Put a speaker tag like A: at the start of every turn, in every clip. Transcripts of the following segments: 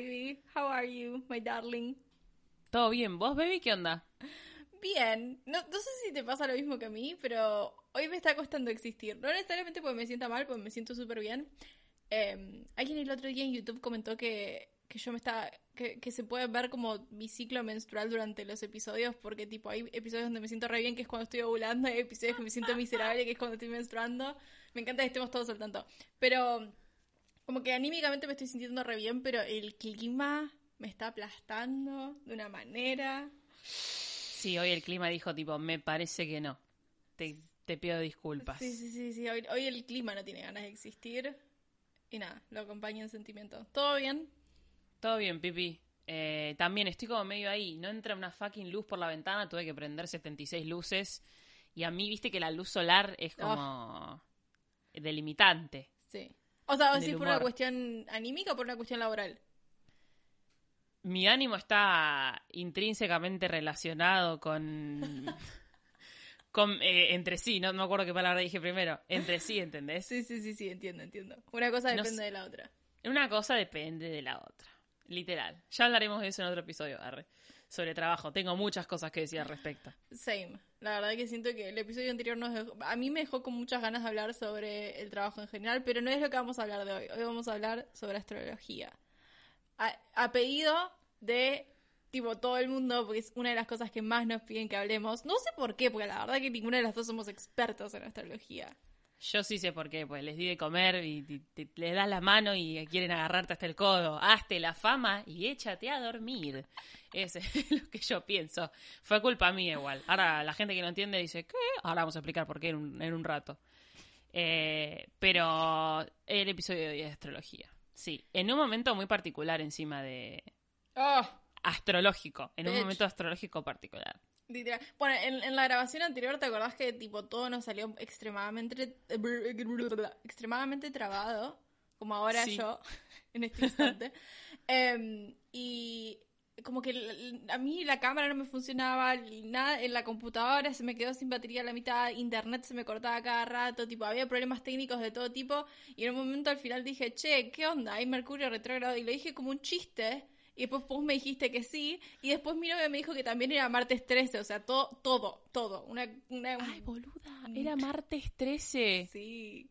A: baby. How are you, my darling?
B: ¿Todo bien? ¿Vos, baby? ¿Qué onda?
A: Bien. No, no sé si te pasa lo mismo que a mí, pero hoy me está costando existir. No necesariamente porque me sienta mal, porque me siento súper bien. Eh, alguien el otro día en YouTube comentó que, que yo me estaba... Que, que se puede ver como mi ciclo menstrual durante los episodios, porque tipo hay episodios donde me siento re bien, que es cuando estoy ovulando, hay episodios que me siento miserable, que es cuando estoy menstruando. Me encanta que estemos todos al tanto. Pero como que anímicamente me estoy sintiendo re bien, pero el clima me está aplastando de una manera.
B: Sí, hoy el clima dijo tipo, me parece que no. Te, te pido disculpas.
A: Sí, sí, sí, sí. Hoy, hoy el clima no tiene ganas de existir. Y nada, lo acompaña en sentimiento. ¿Todo bien?
B: Todo bien, Pipi. Eh, también estoy como medio ahí. No entra una fucking luz por la ventana. Tuve que prender 76 luces. Y a mí, viste que la luz solar es como delimitante.
A: Sí. O sea, ¿sí por una cuestión anímica o por una cuestión laboral?
B: Mi ánimo está intrínsecamente relacionado con. con eh, entre sí, no me acuerdo qué palabra dije primero. Entre sí, ¿entendés?
A: Sí, sí, sí, sí, entiendo, entiendo. Una cosa depende de la otra.
B: Una cosa depende de la otra. Literal. Ya hablaremos de eso en otro episodio, arre. Sobre trabajo. Tengo muchas cosas que decir al respecto.
A: Same. La verdad que siento que el episodio anterior nos dejó- a mí me dejó con muchas ganas de hablar sobre el trabajo en general, pero no es lo que vamos a hablar de hoy. Hoy vamos a hablar sobre astrología. A, a pedido de tipo todo el mundo, porque es una de las cosas que más nos piden que hablemos. No sé por qué, porque la verdad que ninguna de las dos somos expertos en astrología.
B: Yo sí sé por qué, pues les di de comer y te- te- les das la mano y quieren agarrarte hasta el codo. Hazte la fama y échate a dormir. Ese es lo que yo pienso. Fue culpa mía igual. Ahora la gente que no entiende dice, ¿qué? Ahora vamos a explicar por qué en un, en un rato. Eh, pero el episodio de astrología. Sí, en un momento muy particular encima de
A: Oh,
B: astrológico, en un momento astrológico particular.
A: Literal. Bueno, en, en la grabación anterior, ¿te acordás que tipo todo nos salió extremadamente extremadamente trabado? Como ahora
B: Sí.
A: yo, en este instante. Em, y como que a mí la cámara no me funcionaba, nada, en la computadora se me quedó sin batería a la mitad, internet se me cortaba cada rato, tipo, había problemas técnicos de todo tipo, y en un momento al final dije, che, ¿qué onda? Hay Mercurio retrógrado, y lo dije como un chiste, y después vos me dijiste que sí, y después mi novia me dijo que también era martes 13, o sea, todo, todo, todo, una, una
B: Ay, boluda, era martes 13.
A: sí,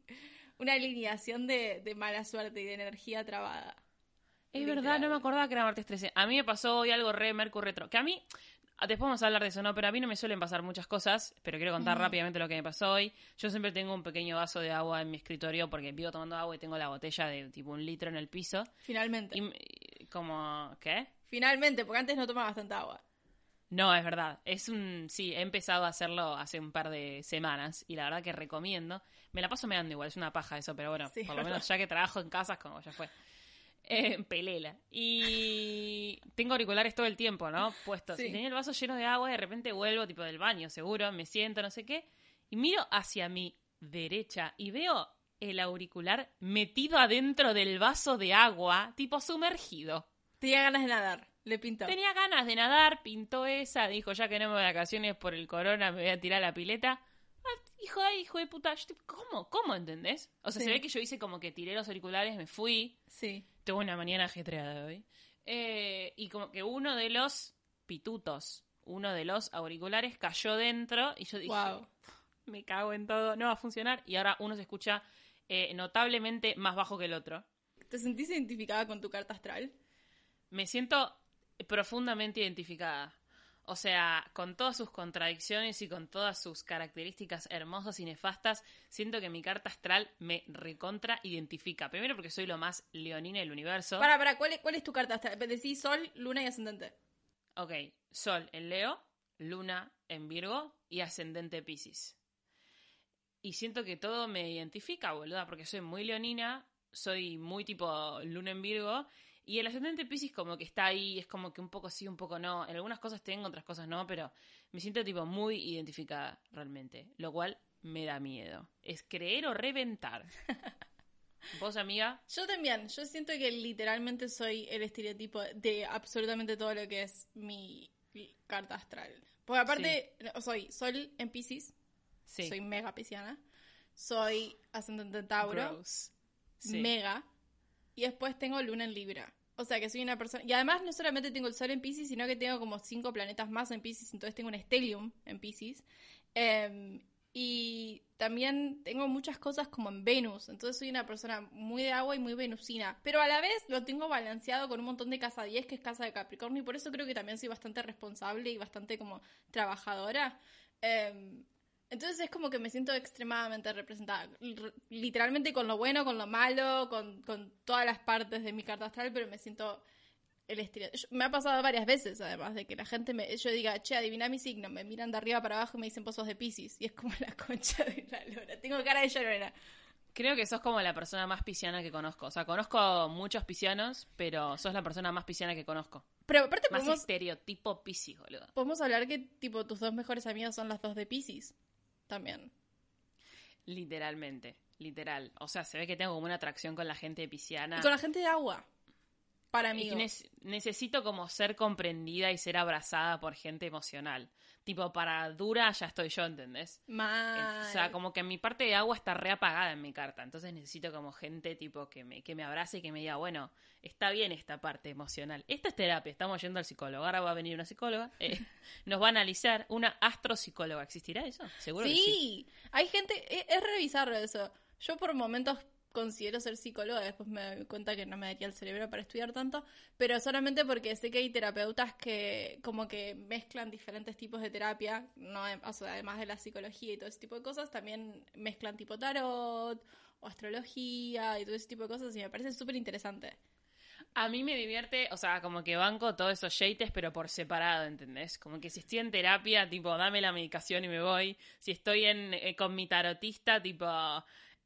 A: una alineación de, de mala suerte y de energía trabada.
B: Es
A: Literal.
B: verdad, no me acordaba que era martes 13. A mí me pasó hoy algo re Mercurio retro. Que a mí, después vamos a hablar de eso, ¿no? Pero a mí no me suelen pasar muchas cosas, pero quiero contar rápidamente lo que me pasó hoy. Yo siempre tengo un pequeño vaso de agua en mi escritorio porque vivo tomando agua y tengo la botella de tipo un litro en el piso.
A: Finalmente.
B: Y como, ¿qué?
A: Finalmente, porque antes no tomaba bastante agua.
B: No, es verdad. Es un. Sí, he empezado a hacerlo hace un par de semanas y la verdad que recomiendo. Me la paso meando igual, es una paja eso, pero bueno,
A: Sí,
B: por lo
A: verdad.
B: menos ya que trabajo en casas, como ya fue. Eh, pelela. Y tengo auriculares todo el tiempo, ¿no? Puestos.
A: Sí.
B: Y tenía el vaso lleno de agua y de repente vuelvo, tipo del baño, seguro, me siento, no sé qué. Y miro hacia mi derecha y veo el auricular metido adentro del vaso de agua, tipo sumergido.
A: Tenía ganas de nadar. Le pintó.
B: Tenía ganas de nadar, pintó esa, dijo ya que no me voy de vacaciones por el corona, me voy a tirar a la pileta. Ah, hijo de hijo de puta, yo ¿cómo? ¿Cómo entendés? O sea,
A: Sí.
B: se ve que yo hice como que tiré los auriculares, me fui,
A: Sí.
B: tuve una mañana ajetreada hoy. Eh, y como que uno de los pitutos, uno de los auriculares cayó dentro y yo dije,
A: Wow.
B: me cago en todo, no va a funcionar. Y ahora uno se escucha eh, notablemente más bajo que el otro.
A: ¿Te sentís identificada con tu carta astral?
B: me siento profundamente identificada. O sea, con todas sus contradicciones y con todas sus características hermosas y nefastas, siento que mi carta astral me recontra identifica. Primero porque soy lo más leonina del universo.
A: Para, para, ¿cuál es, ¿cuál es tu carta astral? Decís Sol, Luna y Ascendente.
B: Ok, Sol en Leo, Luna en Virgo y Ascendente Pisces. Y siento que todo me identifica, boluda, porque soy muy leonina, soy muy tipo Luna en Virgo. Y el ascendente Pisces como que está ahí, es como que un poco sí, un poco no. En algunas cosas tengo, otras cosas no, pero me siento tipo muy identificada realmente. Lo cual me da miedo. Es creer o reventar. ¿Vos, amiga?
A: Yo también. Yo siento que literalmente soy el estereotipo de absolutamente todo lo que es mi carta astral. Porque aparte, no, soy Sol en Pisces.
B: Sí.
A: Soy mega pisciana. Soy ascendente en Tauro.
B: Gross. Sí.
A: Mega. Y después tengo Luna en Libra. O sea, que soy una persona... Y además no solamente tengo el Sol en Pisces, sino que tengo como cinco planetas más en Pisces, entonces tengo un Stellium en Pisces. Em, y también tengo muchas cosas como en Venus, entonces soy una persona muy de agua y muy venusina. Pero a la vez lo tengo balanceado con un montón de casa 10, que es casa de Capricornio, y por eso creo que también soy bastante responsable y bastante como trabajadora. Em, entonces es como que me siento extremadamente representada, literalmente con lo bueno, con lo malo, con, con todas las partes de mi carta astral, pero me siento el estilo. yo- me ha pasado varias veces, además, de que la gente me, yo diga, che, adivina mi signo, me miran de arriba para abajo y me dicen pozos de Pisces, y es como la concha de la lora. Tengo cara de llorona.
B: Creo que sos como la persona más pisciana que conozco. O sea, conozco muchos piscianos, pero sos la persona más pisciana que conozco.
A: Pero aparte
B: Más
A: podemos,
B: estereotipo piscis, boludo.
A: podemos hablar que, tipo, tus dos mejores amigas son las dos de Pisces. También.
B: Literalmente, literal. O sea, se ve que tengo como una atracción con la gente pisciana.
A: Y con la gente de agua. Para mí.
B: Necesito como ser comprendida y ser abrazada por gente emocional. Tipo, para dura ya estoy yo, ¿entendés?
A: Mal.
B: O sea, como que mi parte de agua está reapagada en mi carta. Entonces necesito como gente tipo que me, que me abrace y que me diga, bueno, está bien esta parte emocional. Esta es terapia, estamos yendo al psicólogo. Ahora va a venir una psicóloga. eh, nos va a analizar una astropsicóloga. ¿Existirá eso? Seguro que sí.
A: Sí, hay gente, es, es re bizarro eso. Yo por momentos considero ser psicóloga, después me doy cuenta que no me daría el cerebro para estudiar tanto, pero solamente porque sé que hay terapeutas que como que mezclan diferentes tipos de terapia, no, sea, además de la psicología y todo ese tipo de cosas, también mezclan tipo tarot o astrología y todo ese tipo de cosas y me parece súper interesante.
B: A mí me divierte, o sea, como que banco todos esos yates, pero por separado, ¿entendés? Como que si estoy en terapia, tipo, dame la medicación y me voy. Si estoy en, eh, con mi tarotista, tipo,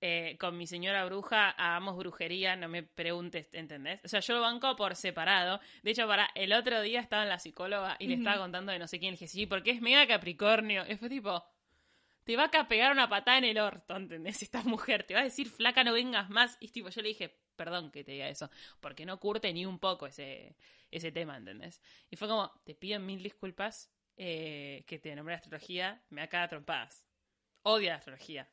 B: eh, con mi señora bruja, hagamos brujería, no me preguntes, ¿entendés? O sea, yo lo banco por separado. De hecho, para el otro día estaba en la psicóloga y le estaba contando de no sé quién. Le dije, sí, porque es mega Capricornio. Y fue tipo, te va a pegar una patada en el orto, ¿entendés? Esta mujer, te va a decir, flaca, no vengas más. Y tipo, yo le dije, perdón que te diga eso, porque no curte ni un poco ese, ese tema, ¿entendés? Y fue como, te pido mil disculpas eh, que te nombré astrología, me acaba trompadas. Odia la astrología.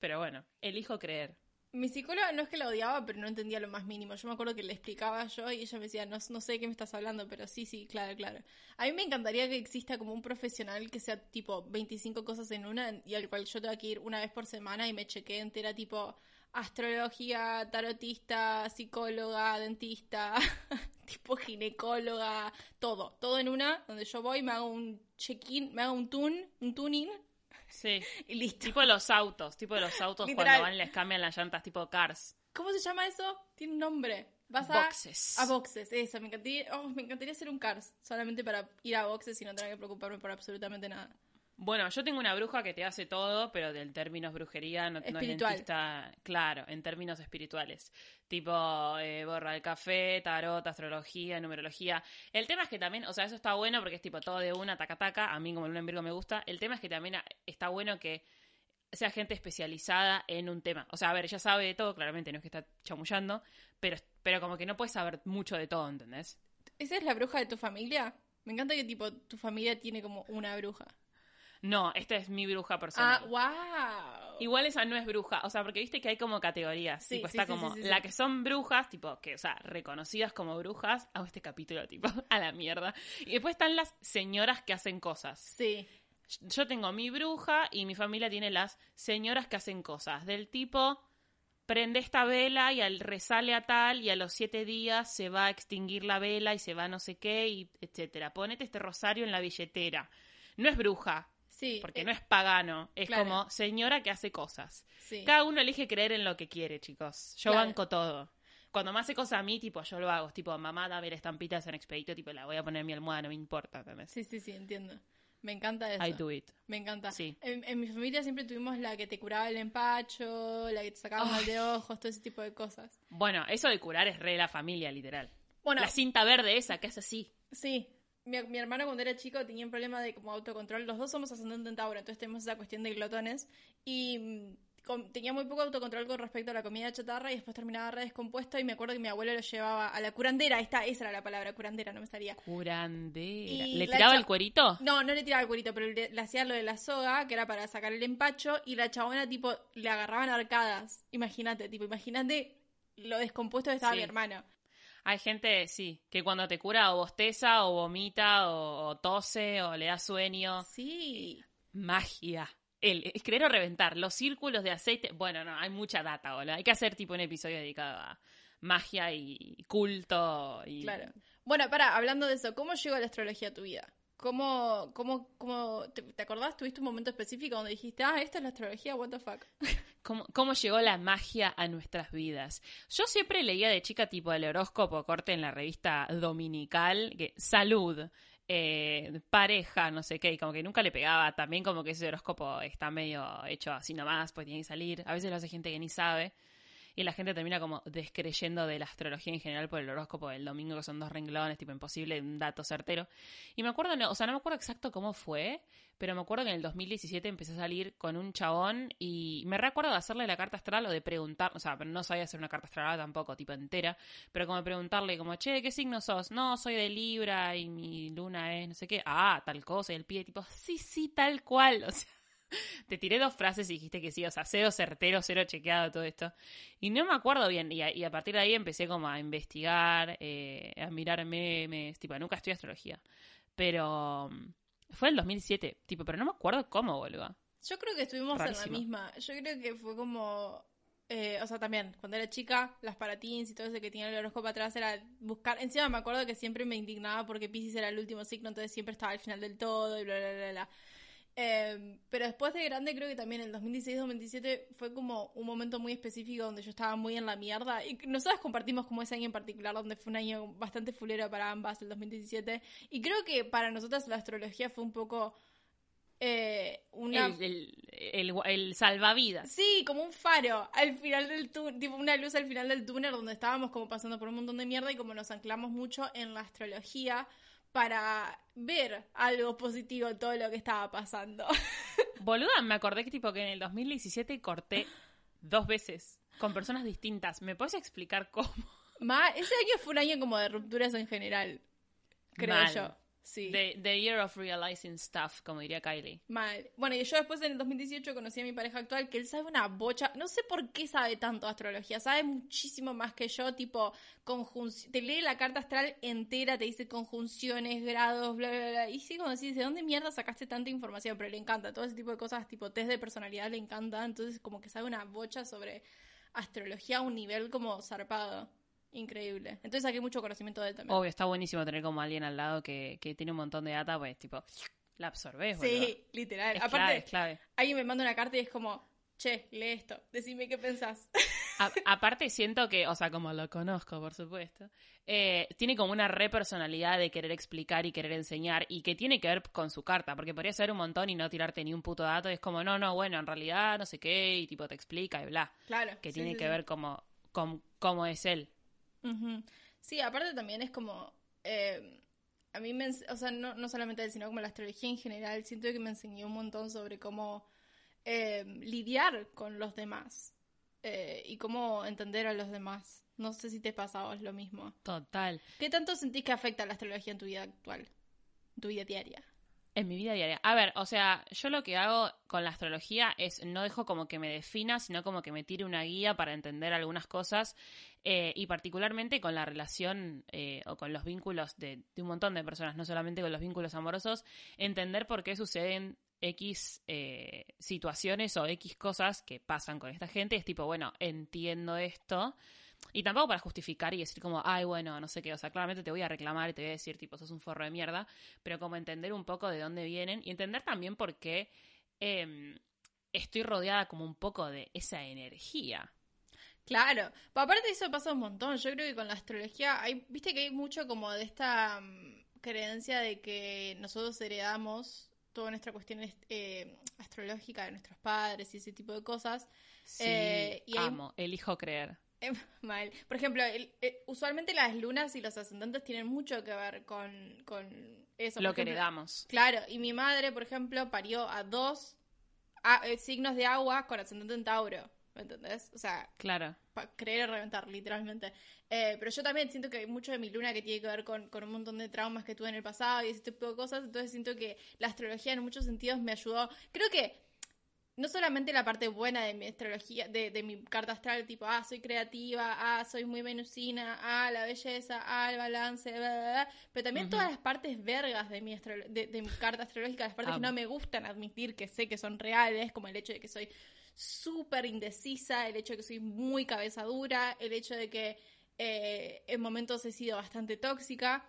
B: Pero bueno, elijo creer.
A: Mi psicóloga no es que la odiaba, pero no entendía lo más mínimo. Yo me acuerdo que le explicaba yo y ella me decía, no, no sé de qué me estás hablando, pero sí, sí, claro, claro. A mí me encantaría que exista como un profesional que sea tipo 25 cosas en una y al cual yo tenga que ir una vez por semana y me chequee entera tipo astrología, tarotista, psicóloga, dentista, tipo ginecóloga, todo, todo en una, donde yo voy, me hago un check-in, me hago un tune, un tuning
B: Sí.
A: y listo.
B: tipo los autos, tipo de los autos
A: Literal.
B: cuando van y les cambian las llantas, tipo cars.
A: ¿Cómo se llama eso? Tiene un nombre. Vas a
B: Boxes.
A: A boxes, eso, me encantaría, oh, me encantaría hacer un Cars, solamente para ir a boxes y no tener que preocuparme por absolutamente nada.
B: Bueno, yo tengo una bruja que te hace todo, pero del términos brujería no, no es dentista, claro, en términos espirituales. Tipo, eh, borra el café, tarot, astrología, numerología. El tema es que también, o sea, eso está bueno porque es tipo todo de una, taca, taca. A mí como el en Virgo me gusta. El tema es que también está bueno que sea gente especializada en un tema. O sea, a ver, ella sabe de todo, claramente, no es que está chamullando, pero, pero como que no puede saber mucho de todo, ¿entendés?
A: ¿Esa es la bruja de tu familia? Me encanta que tipo tu familia tiene como una bruja.
B: No, esta es mi bruja personal.
A: Ah, wow.
B: Igual esa no es bruja, o sea, porque viste que hay como categorías,
A: Sí,
B: tipo,
A: sí,
B: está
A: sí,
B: como la que son brujas, tipo, que, o sea, reconocidas como brujas, hago este capítulo, tipo, a la mierda. Y después están las señoras que hacen cosas.
A: Sí.
B: Yo tengo mi bruja y mi familia tiene las señoras que hacen cosas, del tipo, prende esta vela y al resale a tal y a los siete días se va a extinguir la vela y se va no sé qué, y etcétera. Ponete este rosario en la billetera. No es bruja,
A: Sí.
B: porque
A: eh,
B: no es pagano, es
A: claro.
B: como señora que hace cosas.
A: Sí.
B: Cada uno elige creer en lo que quiere, chicos. Yo
A: Claro.
B: banco todo. Cuando me hace cosas a mí, tipo, yo lo hago. Tipo, mamá, dame la estampita en Expedito, tipo, la voy a poner en mi almohada, no me importa, ¿entendés?
A: Sí, sí, sí, entiendo. Me encanta eso.
B: I do it.
A: Me encanta.
B: Sí.
A: En, en mi familia siempre tuvimos la que te curaba el empacho, la que te sacaba mal de ojos, todo ese tipo de cosas.
B: Bueno, eso de curar es re la familia, literal.
A: Bueno,
B: La cinta verde esa, que es así.
A: Sí. Mi, mi hermano cuando era chico tenía un problema de como autocontrol. Los dos somos ascendente en Tauro, entonces tenemos esa cuestión de glotones. Y mm, con- tenía muy poco autocontrol con respecto a la comida chatarra y después terminaba re descompuesto y me acuerdo que mi abuelo lo llevaba a la curandera. Está, esa era la palabra, curandera, no me salía.
B: Curandera.
A: Y
B: ¿Le tiraba el cuerito?
A: No, no le tiraba el cuerito, pero le, le hacía lo de la soga, que era para sacar el empacho, y la chabona, tipo, le agarraban arcadas. Imagínate, tipo, imagínate lo descompuesto que estaba
B: Sí.
A: mi hermano.
B: Hay gente, sí, que cuando te cura o bosteza o vomita o, o tose o le da sueño.
A: Sí.
B: Magia. El, es creer o reventar. Los círculos de aceite. Bueno, no, hay mucha data, boludo. Hay que hacer tipo un episodio dedicado a magia y culto. Y...
A: Claro. Bueno, para, hablando de eso, ¿cómo llegó la astrología a tu vida? ¿Cómo, cómo, cómo, te, acordás? ¿Tuviste un momento específico donde dijiste, ah, esta es la astrología, what the fuck?
B: ¿Cómo, ¿Cómo llegó la magia a nuestras vidas? Yo siempre leía de chica tipo el horóscopo corte en la revista dominical, que salud, eh, pareja, no sé qué, y como que nunca le pegaba. También como que ese horóscopo está medio hecho así nomás, pues tiene que salir. A veces lo hace gente que ni sabe. Y la gente termina como descreyendo de la astrología en general por el horóscopo del domingo, que son dos renglones, tipo imposible, un dato certero. Y me acuerdo, no, o sea, no me acuerdo exacto cómo fue, pero me acuerdo que en el 2017 empecé a salir con un chabón y me recuerdo de hacerle la carta astral o de preguntar, o sea, no sabía hacer una carta astral tampoco, tipo entera, pero como preguntarle como, che, ¿qué signo sos? No, soy de Libra y mi luna es no sé qué, ah, tal cosa, y el pie tipo, sí, sí, tal cual, o sea. Te tiré dos frases y dijiste que sí, o sea, cero certero, cero chequeado todo esto. Y no me acuerdo bien, y a, y a partir de ahí empecé como a investigar, eh, a mirar memes, tipo, nunca estudié astrología. Pero mm, fue en el 2007, tipo, pero no me acuerdo cómo, boludo.
A: Yo creo que estuvimos
B: Rarísimo.
A: en la misma. Yo creo que fue como. eh, o sea, también, cuando era chica, las paratins y todo eso que tenía el horóscopo atrás era buscar. Encima me acuerdo que siempre me indignaba porque Pisces era el último signo, entonces siempre estaba al final del todo y bla, bla, bla, bla. Eh, pero después de grande, creo que también el 2016-2017 fue como un momento muy específico donde yo estaba muy en la mierda. Y nosotras compartimos como ese año en particular, donde fue un año bastante fulero para ambas, el 2017. Y creo que para nosotras la astrología fue un poco. eh, una.
B: El, el, el, el salvavidas.
A: Sí, como un faro al final del túnel, tipo una luz al final del túnel donde estábamos como pasando por un montón de mierda y como nos anclamos mucho en la astrología para ver algo positivo en todo lo que estaba pasando.
B: Boluda, me acordé que tipo que en el 2017 corté dos veces con personas distintas. ¿Me puedes explicar cómo?
A: Ma, ese año fue un año como de rupturas en general, creo
B: Mal.
A: yo. Sí.
B: The, the year of realizing stuff, como diría Kylie.
A: Mal. Bueno, y yo después en el 2018 conocí a mi pareja actual que él sabe una bocha, no sé por qué sabe tanto de astrología, sabe muchísimo más que yo, tipo, conjunc- te lee la carta astral entera, te dice conjunciones, grados, bla, bla, bla. Y sí, como decís, ¿de dónde mierda sacaste tanta información? Pero le encanta, todo ese tipo de cosas, tipo test de personalidad le encanta, entonces como que sabe una bocha sobre astrología a un nivel como zarpado. Increíble. Entonces saqué mucho conocimiento de él también.
B: Obvio, está buenísimo tener como alguien al lado que, que tiene un montón de data, pues tipo, la absorbes, boludo.
A: sí, literal.
B: Es
A: Aparte,
B: clave, es clave.
A: alguien me manda una carta y es como, che, lee esto, decime qué pensás.
B: A- aparte siento que, o sea, como lo conozco, por supuesto, eh, tiene como una repersonalidad de querer explicar y querer enseñar y que tiene que ver con su carta, porque podría ser un montón y no tirarte ni un puto dato, y es como, no, no, bueno, en realidad no sé qué, y tipo te explica y bla,
A: Claro.
B: que
A: sí,
B: tiene
A: sí,
B: que
A: sí.
B: ver como, con cómo es él.
A: Ujú. Sí, aparte también es como. eh, a mí me. O sea, no, no solamente él, sino como la astrología en general. Siento que me enseñó un montón sobre cómo eh, lidiar con los demás eh, y cómo entender a los demás. No sé si te pasa a vos lo mismo.
B: Total.
A: ¿Qué tanto sentís que afecta la astrología en tu vida actual? En tu vida diaria.
B: En mi vida diaria. A ver, o sea, yo lo que hago con la astrología es no dejo como que me defina, sino como que me tire una guía para entender algunas cosas eh, y particularmente con la relación eh, o con los vínculos de, un montón de personas, no solamente con los vínculos amorosos, entender por qué suceden X eh, situaciones o X cosas que pasan con esta gente. Es tipo, bueno, entiendo esto. Y tampoco para justificar y decir como, ay, bueno, no sé qué, o sea, claramente te voy a reclamar y te voy a decir, tipo, sos un forro de mierda, pero como entender un poco de dónde vienen y entender también por qué em, estoy rodeada como un poco de esa energía.
A: Claro, pero aparte de eso pasa un montón. Yo creo que con la astrología, hay, viste que hay mucho como de esta mm, creencia de que nosotros heredamos toda nuestra cuestión est- eh, astrológica de nuestros padres y ese tipo de cosas.
B: Sí,
A: Eh, y hay-
B: amo, elijo creer.
A: Mal. Por ejemplo, el- eh, usualmente las lunas y los ascendentes tienen mucho que ver con, con eso.
B: Lo
A: Por
B: que
A: ejemplo,
B: heredamos.
A: Claro, y mi madre, por ejemplo, parió a dos a- eh, signos de agua con ascendente en Tauro. ¿Me entendés? O sea,
B: Claro.
A: creer o reventar, literalmente. Eh, pero yo también siento que hay mucho de mi luna que tiene que ver con, con un montón de traumas que tuve en el pasado y ese tipo de cosas. Entonces siento que la astrología en muchos sentidos me ayudó. Creo que no solamente la parte buena de mi astrología, de, de mi carta astral, tipo, ah, soy creativa, ah, soy muy venusina, ah, la belleza, ah, el balance, bla, bla, bla, pero también todas las partes vergas de mi, de, de mi carta astrológica, las partes que no me gustan admitir, que sé que son reales, como el hecho de que soy súper indecisa, el hecho de que soy muy cabeza dura, el hecho de que eh, en momentos he sido bastante tóxica,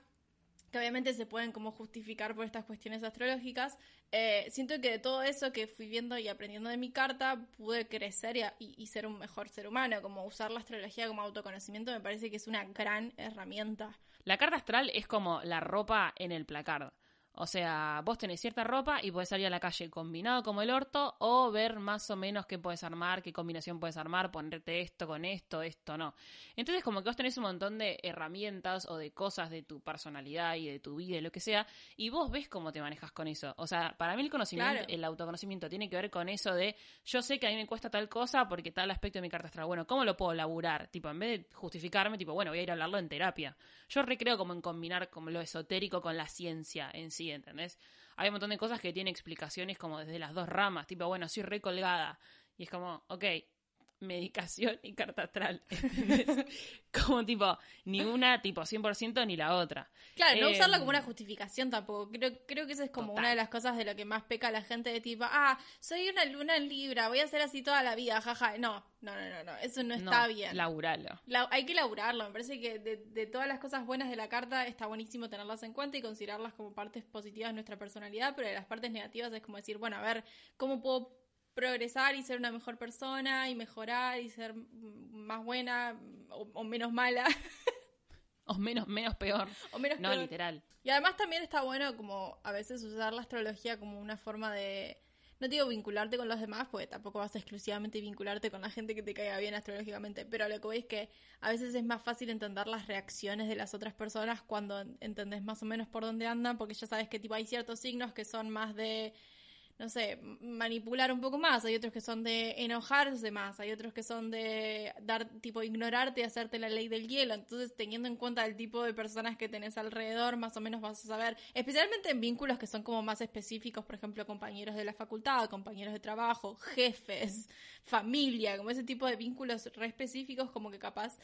A: que obviamente se pueden como justificar por estas cuestiones astrológicas. Eh, siento que de todo eso que fui viendo y aprendiendo de mi carta, pude crecer y, y- ser un mejor ser humano. Como usar la astrología como autoconocimiento me parece que es una gran herramienta.
B: La carta astral es como la ropa en el placard. O sea, vos tenés cierta ropa y podés salir a la calle combinado como el orto o ver más o menos qué puedes armar, qué combinación puedes armar, ponerte esto con esto, esto no. Entonces como que vos tenés un montón de herramientas o de cosas de tu personalidad y de tu vida y lo que sea y vos ves cómo te manejas con eso. O sea, para mí el conocimiento,
A: Claro.
B: el autoconocimiento tiene que ver con eso de yo sé que a mí me cuesta tal cosa porque tal aspecto de mi carta astral. Bueno, ¿cómo lo puedo laburar? Tipo, en vez de justificarme, tipo, bueno, voy a ir a hablarlo en terapia. Yo recreo como en combinar como lo esotérico con la ciencia en sí, ¿entendés? Hay un montón de cosas que tienen explicaciones como desde las dos ramas, tipo, bueno, soy recolgada. Y es como, ok, medicación y carta astral. como tipo, ni una tipo 100% ni la otra.
A: Claro, no
B: Eh,
A: usarla como una justificación tampoco. Creo, creo que eso es como
B: Total.
A: una de las cosas de lo que más peca la gente de tipo, ah, soy una luna en Libra, voy a ser así toda la vida, jaja. No, no, no, no, no. eso no está bien.
B: Laburalo.
A: La- hay que laburarlo. Me parece que de, de todas las cosas buenas de la carta está buenísimo tenerlas en cuenta y considerarlas como partes positivas de nuestra personalidad, pero de las partes negativas es como decir, bueno, a ver, ¿cómo puedo progresar y ser una mejor persona y mejorar y ser más buena o, o menos mala
B: O menos, menos peor.
A: o menos
B: No,
A: peor?
B: literal.
A: Y además también está bueno como a veces usar la astrología como una forma de, no te digo vincularte con los demás, porque tampoco vas a exclusivamente vincularte con la gente que te caiga bien astrológicamente, pero lo que voy es que a veces es más fácil entender las reacciones de las otras personas cuando entendés más o menos por dónde andan, porque ya sabes que tipo hay ciertos signos que son más de no sé, manipular un poco más, hay otros que son de enojarse más, hay otros que son de dar, tipo, ignorarte y hacerte la ley del hielo. Entonces, teniendo en cuenta el tipo de personas que tenés alrededor, más o menos vas a saber, especialmente en vínculos que son como más específicos, por ejemplo, compañeros de la facultad, compañeros de trabajo, jefes, familia, como ese tipo de vínculos re específicos, como que capaz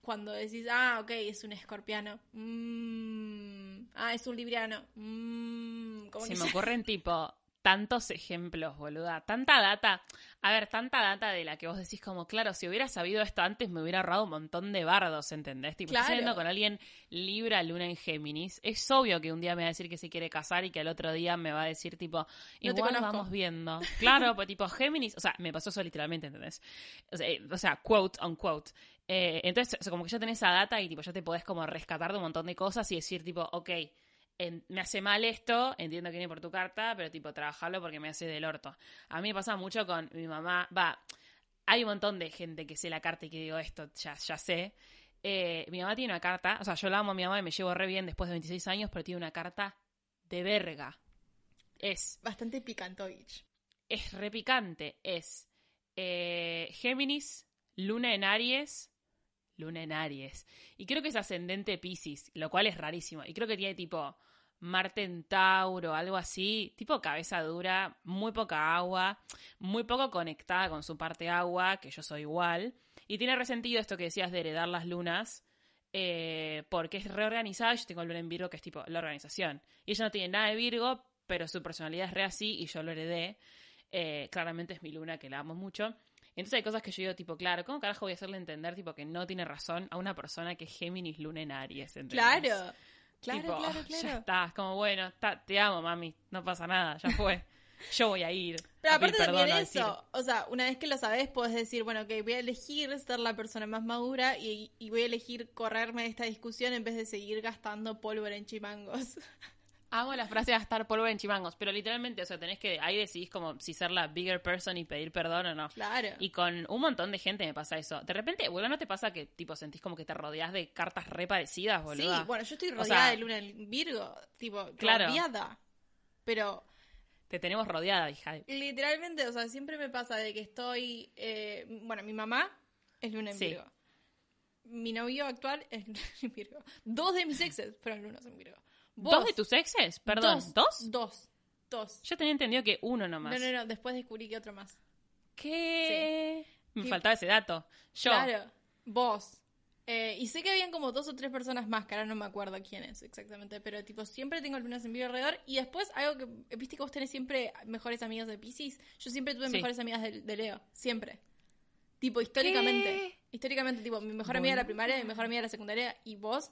A: cuando decís, ah, ok, es un escorpiano, mm, ah, es un libriano, mm, como que
B: me
A: ya-
B: ocurren tipo tantos ejemplos, boluda. Tanta data. A ver, tanta data de la que vos decís como, claro, si hubiera sabido esto antes me hubiera ahorrado un montón de bardos, ¿entendés? Tipo,
A: Claro.
B: saliendo con alguien Libra, Luna en Géminis. Es obvio que un día me va a decir que se quiere casar y que al otro día me va a decir tipo,
A: No
B: igual
A: conozco.
B: vamos viendo. Claro, pues tipo Géminis, o sea, me pasó eso literalmente, ¿entendés? O sea, eh, o sea quote on quote. Eh, entonces, o sea, como que ya tenés esa data y tipo ya te podés como rescatar de un montón de cosas y decir tipo, ok, en- me hace mal esto, entiendo que viene por tu carta, pero tipo, trabajarlo porque me hace del orto. A mí me pasa mucho con mi mamá, va, hay un montón de gente que sé la carta y que digo esto, ya, ya sé. Eh, mi mamá tiene una carta, o sea, yo la amo a mi mamá y me llevo re bien después de 26 años, pero tiene una carta de verga. Es,
A: Bastante picantovich.
B: es repicante, es eh, Géminis, Luna en Aries, Luna en Aries. Y creo que es ascendente Pisces, lo cual es rarísimo. Y creo que tiene tipo Marte en Tauro, algo así, tipo cabeza dura, muy poca agua, muy poco conectada con su parte agua, que yo soy igual. Y tiene resentido esto que decías de heredar las lunas, eh, porque es reorganizada. Yo tengo luna en Virgo, que es tipo la organización. Y ella no tiene nada de Virgo, pero su personalidad es re así y yo lo heredé. Eh, claramente es mi luna, que la amo mucho. Entonces hay cosas que yo digo, tipo, claro, ¿cómo carajo voy a hacerle entender, tipo, que no tiene razón a una persona que es Géminis, Luna en Aries? ¿entendés?
A: Claro. Claro,
B: Tipo,
A: claro,
B: Ya
A: claro.
B: está, es como, bueno, está, te amo, mami, no pasa nada, ya fue. Yo voy a ir.
A: Pero
B: a pedir
A: aparte también eso, o sea, una vez que lo sabes, puedes decir, bueno, ok, voy a elegir ser la persona más madura y, y voy a elegir correrme de esta discusión en vez de seguir gastando pólvora en chimangos.
B: Amo la frase gastar pólvora en chimangos, pero literalmente, o sea, tenés que, ahí decidís como si ser la bigger person y pedir perdón o no.
A: Claro.
B: Y con un montón de gente me pasa eso. De repente, boludo, ¿no te pasa que tipo sentís como que te rodeas de cartas re parecidas, boludo?
A: Sí, bueno, yo estoy
B: O
A: rodeada
B: sea,
A: de luna en Virgo, tipo,
B: Claro.
A: rodeada. Pero
B: Te tenemos rodeada, hija.
A: literalmente, o sea, siempre me pasa de que estoy, eh, bueno, mi mamá es luna en
B: Sí.
A: Virgo. Mi novio actual es luna en Virgo. Dos de mis exes fueron lunas en Virgo.
B: ¿Dos
A: Vos,
B: de tus exes? Perdón,
A: Dos.
B: ¿dos?
A: Dos. Dos.
B: Yo tenía entendido que uno nomás.
A: No, no, no, después descubrí que otro más.
B: ¿Qué? Me
A: ¿Qué?
B: faltaba ese dato. Yo.
A: Claro, vos. Eh, y sé que habían como dos o tres personas más, que ahora no me acuerdo quiénes exactamente, pero tipo, siempre tengo lunas en vivo alrededor. Y después, algo que, viste que vos tenés siempre mejores amigas de Pisces, yo siempre tuve
B: Sí.
A: mejores amigas de, de Leo, siempre. Tipo, históricamente. Históricamente, tipo, mi mejor amiga de la primaria, mi mejor amiga de la secundaria y vos,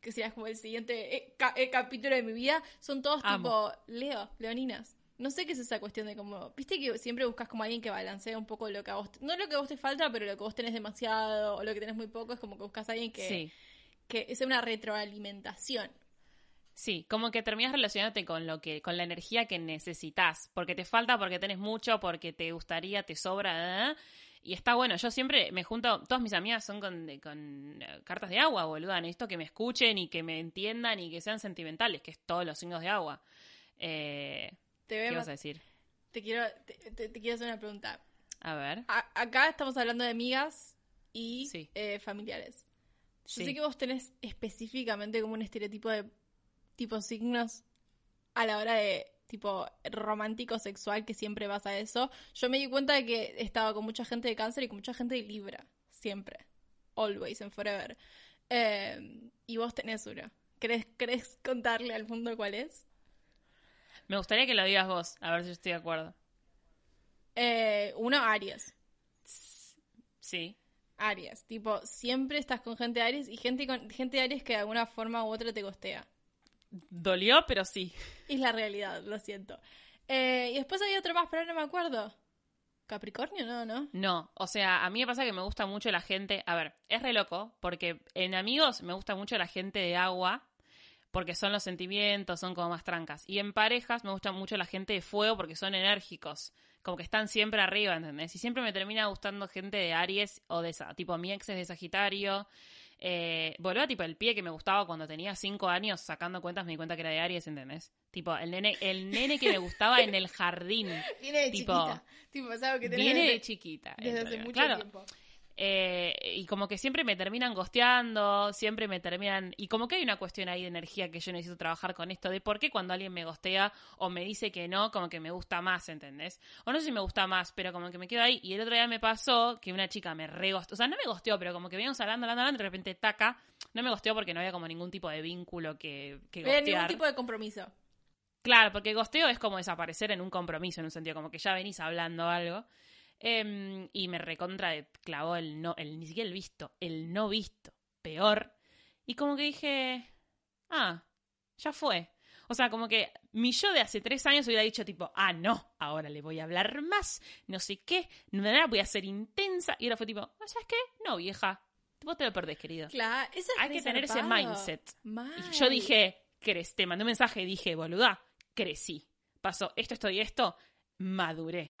A: que seas como el siguiente eh, ca- eh, capítulo de mi vida, son todos
B: Amo.
A: tipo Leo, leoninas. No sé qué es esa cuestión de como, viste que siempre buscas como alguien que balancea un poco lo que a vos, no lo que a vos te falta, pero lo que vos tenés demasiado o lo que tenés muy poco, es como que buscas a alguien que,
B: Sí.
A: que sea una retroalimentación.
B: Sí, como que terminas relacionándote con lo que, con la energía que necesitas, porque te falta, porque tenés mucho, porque te gustaría, te sobra, ¿eh? Y está bueno. Yo siempre me junto, todas mis amigas son con, de- con eh, cartas de agua, boluda. Necesito que me escuchen y que me entiendan y que sean sentimentales, que es todos los signos de agua. Eh,
A: Te,
B: ¿Qué vas a decir?
A: te quiero te, te- te quiero hacer una pregunta.
B: A ver.
A: A- acá estamos hablando de amigas y
B: Sí.
A: eh, familiares. Yo
B: Sí.
A: sé que vos tenés específicamente como un estereotipo de tipo signos a la hora de tipo romántico sexual que siempre vas a eso. Yo me di cuenta de que estaba con mucha gente de cáncer y con mucha gente de Libra. Siempre. Always and forever. Eh, y vos tenés uno. ¿Querés, ¿Querés contarle al mundo cuál es?
B: Me gustaría que lo digas vos, a ver si estoy de acuerdo.
A: Eh, uno, Aries.
B: Sí.
A: Aries. Tipo, siempre estás con gente de Aries y gente, con, gente de Aries que de alguna forma u otra te costea.
B: Dolió, pero sí.
A: Es la realidad, lo siento. Eh, y después había otro más, pero no me acuerdo. Capricornio, no, ¿no?
B: No, o sea, a mí me pasa que me gusta mucho la gente. A ver, es re loco, porque en amigos me gusta mucho la gente de agua, porque son los sentimientos, son como más trancas. Y en parejas me gusta mucho la gente de fuego, porque son enérgicos, como que están siempre arriba, ¿entendés? Y siempre me termina gustando gente de Aries o de esa. Tipo, mi ex es de Sagitario. Eh, volvió a tipo el pie que me gustaba cuando tenía cinco años, sacando cuentas me di cuenta que era de Aries, ¿entendés? Tipo, el nene, el nene que me gustaba en el jardín.
A: Viene de
B: Tipo,
A: chiquita. Tipo, es algo que tenés
B: Viene
A: desde,
B: de chiquita.
A: desde hace mucho
B: claro,
A: tiempo.
B: Eh, y como que siempre me terminan gosteando, siempre me terminan... Y como que hay una cuestión ahí de energía que yo necesito trabajar con esto, de por qué cuando alguien me gostea o me dice que no, como que me gusta más, ¿entendés? O no sé si me gusta más, pero como que me quedo ahí. Y el otro día me pasó que una chica me regosteó, o sea, no me gosteó, pero como que veníamos hablando, hablando, hablando, y de repente taca. No me gosteó porque no había como ningún tipo de vínculo que, que
A: No hay ningún
B: gostear.
A: tipo de compromiso.
B: Claro, porque gosteo es como desaparecer en un compromiso, en un sentido, como que ya venís hablando algo. Em, y me recontra clavó el no, el ni siquiera el visto, el no visto, peor. Y como que dije, ah, ya fue. O sea, como que mi yo de hace tres años hubiera dicho tipo, ah, no, ahora le voy a hablar más, no sé qué, no, voy a ser intensa. Y ahora fue tipo, "Ah, ¿sabes qué? No, vieja, vos te lo perdés, querido.
A: Claro, eso es
B: Hay que tener ese mindset.
A: Mal.
B: Y yo dije, crecí, te mandé un mensaje y dije, boluda, crecí. Pasó esto, esto y esto, maduré.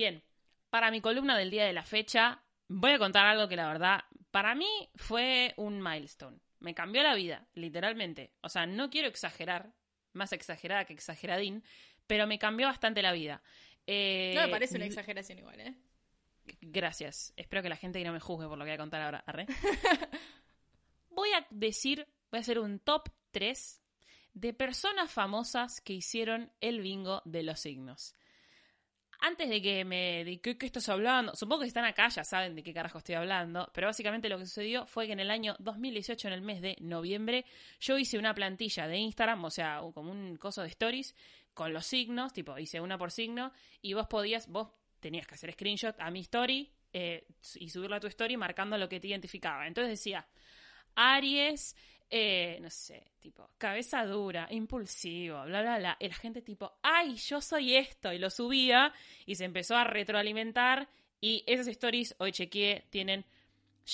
B: Bien, para mi columna del día de la fecha, voy a contar algo que la verdad, para mí fue un milestone. Me cambió la vida, literalmente. O sea, no quiero exagerar, más exagerada que exageradín, pero me cambió bastante la vida. Eh,
A: No me parece una exageración igual, ¿eh?
B: Gracias. Espero que la gente no me juzgue por lo que voy a contar ahora. Arre. voy a decir, voy a hacer un top 3 de personas famosas que hicieron el bingo de los signos. Antes de que me... De ¿qué, qué estás hablando? Supongo que están acá, ya saben de qué carajo estoy hablando, pero básicamente lo que sucedió fue que en el año 2018, en el mes de noviembre, yo hice una plantilla de Instagram, o sea, como un coso de stories, con los signos, tipo, hice una por signo, y vos podías, vos tenías que hacer screenshot a mi story eh, y subirlo a tu story marcando lo que te identificaba. Entonces decía, Aries, eh, no sé, tipo, cabeza dura, impulsivo, bla, bla, bla. Y la gente tipo, ay, yo soy esto. Y lo subía y se empezó a retroalimentar. Y esas stories, hoy chequeé, tienen,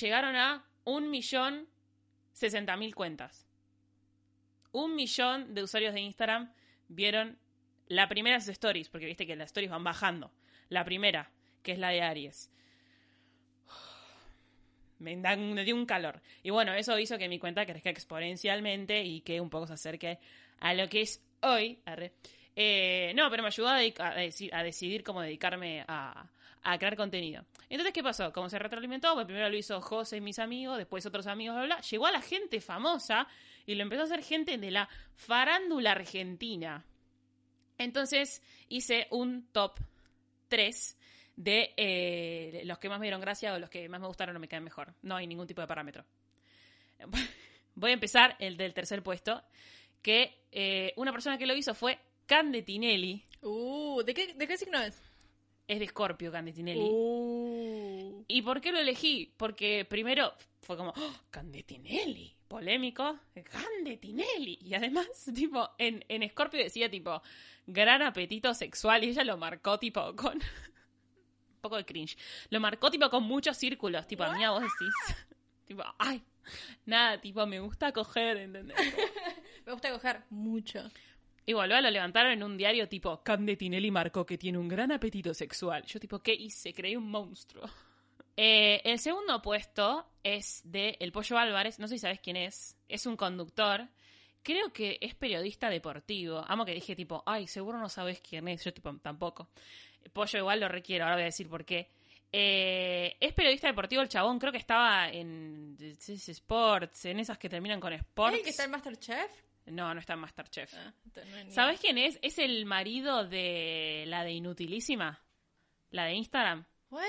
B: llegaron a un millón sesenta mil cuentas. Un millón de usuarios de Instagram vieron la primera de esas stories, porque viste que las stories van bajando. La primera, que es la de Aries. Me, da- me dio un calor. Y bueno, eso hizo que mi cuenta crezca exponencialmente y que un poco se acerque a lo que es hoy. Eh, no, pero me ayudó a, decidir cómo dedicarme a, a crear contenido. Entonces, ¿qué pasó? Como se retroalimentó, pues primero lo hizo José y mis amigos, después otros amigos, bla, bla. Llegó a la gente famosa y lo empezó a hacer gente de la farándula argentina. Entonces hice un top tres de eh, los que más me dieron gracia o los que más me gustaron o me caen mejor. No hay ningún tipo de parámetro. Voy a empezar el del tercer puesto, que eh, una persona que lo hizo fue Candetinelli.
A: Uh, ¿de qué, de qué signo es?
B: Es de Scorpio, Candetinelli.
A: Uh.
B: ¿Y por qué lo elegí? Porque primero fue como, ¡Oh, Candetinelli, polémico, Candetinelli. Y además, tipo, en, en Scorpio decía, tipo, gran apetito sexual y ella lo marcó, tipo, con... poco de cringe. Lo marcó, tipo, con muchos círculos, tipo, a mí a vos decís, tipo, ay, nada, tipo, me gusta coger, ¿entendés?
A: Me gusta coger mucho.
B: Y boludo, lo levantaron en un diario tipo, Candetinelli marcó que tiene un gran apetito sexual. Yo tipo, ¿qué hice? Creí un monstruo. Eh, el segundo puesto es de El Pollo Álvarez, no sé si sabes quién es, es un conductor, creo que es periodista deportivo. Amo que dije tipo, ay, seguro no sabes quién es, yo tipo, tampoco. Pollo igual lo requiero, ahora voy a decir por qué. Eh, es periodista deportivo el chabón, creo que estaba en Sports, en esas que terminan con Sports.
A: ¿Es el que está en Masterchef?
B: No, no está en Masterchef.
A: Ah, no
B: ¿Sabes quién es? Es el marido de la de Inutilísima. La de Instagram.
A: ¿What?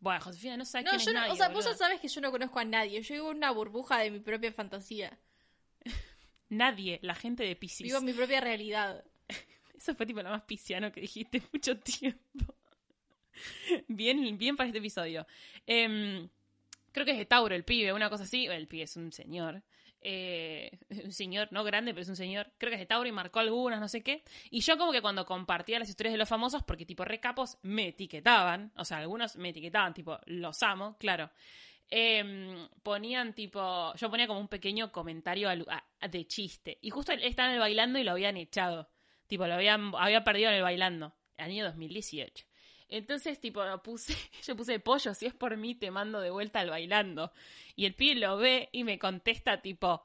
B: Bueno, Josefina, no sabes
A: No,
B: quién
A: yo
B: es
A: no,
B: nadie,
A: o sea, vos ya sabes que yo no conozco a nadie. Yo vivo en una burbuja de mi propia fantasía.
B: Nadie, la gente de Pisces.
A: Vivo en mi propia realidad.
B: Eso fue tipo lo más pisciano que dijiste mucho tiempo. bien, bien para este episodio. Em, creo que es de Tauro el pibe, una cosa así. El pibe es un señor. Eh, un señor, no grande, pero es un señor. Creo que es de Tauro y marcó algunas, no sé qué. Y yo como que cuando compartía las historias de los famosos, porque tipo recapos me etiquetaban, o sea, algunos me etiquetaban, tipo, los amo, claro. Em, ponían tipo, yo ponía como un pequeño comentario de chiste. Y justo él bailando y lo habían echado. Tipo, lo habían, había perdido en el bailando. Año 2018. Entonces, tipo, lo puse, yo puse pollo, si es por mí, te mando de vuelta al bailando. Y el pibe lo ve y me contesta, tipo,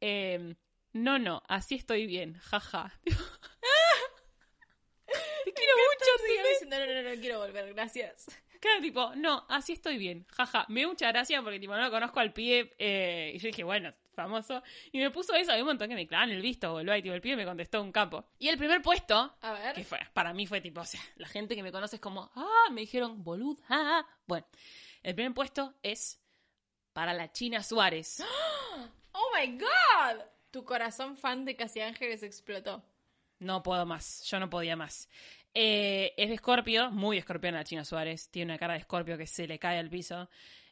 B: em, no, no, así estoy bien, jaja. Te quiero mucho,
A: quiero volver, gracias.
B: Claro, tipo, no, así estoy bien, jaja. Me dio mucha gracia porque, tipo, no lo conozco al pibe. eh, y yo dije, bueno, famoso. Y me puso eso, había un montón que me clavaban el visto, boludo. Y, tipo, el pibe me contestó un campo. Y el primer puesto,
A: A ver.
B: que fue, para mí fue tipo, o sea, la gente que me conoce es como, ah, me dijeron, boluda. Bueno, el primer puesto es para la China Suárez.
A: ¡Oh my god! Tu corazón fan de Casi Ángeles explotó.
B: No puedo más, yo no podía más. Eh, es de Escorpio, muy escorpiona la China Suárez. Tiene una cara de Escorpio que se le cae al piso.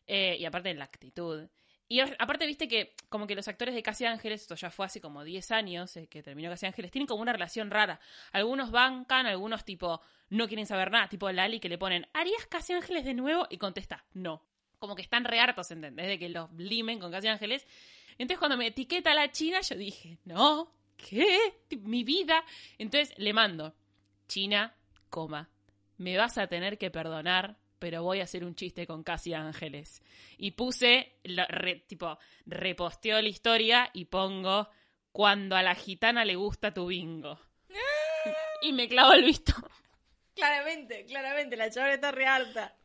B: Eh, y aparte la actitud. Y aparte, viste que como que los actores de Casi Ángeles, esto ya fue hace como 10 años eh, que terminó Casi Ángeles, tienen como una relación rara. Algunos bancan, algunos tipo no quieren saber nada. Tipo Lali que le ponen, ¿harías Casi Ángeles de nuevo? Y contesta, no. Como que están re hartos, ¿entendés? De que los limen con Casi Ángeles. Entonces cuando me etiqueta la China, yo dije, no, ¿qué? Mi vida. Entonces le mando, China, coma, me vas a tener que perdonar, pero voy a hacer un chiste con Casi Ángeles. Y puse, lo- re- tipo, reposteo la historia y pongo, cuando a la gitana le gusta tu bingo. Y me clavo el visto.
A: Claramente, claramente, la chavala está re harta.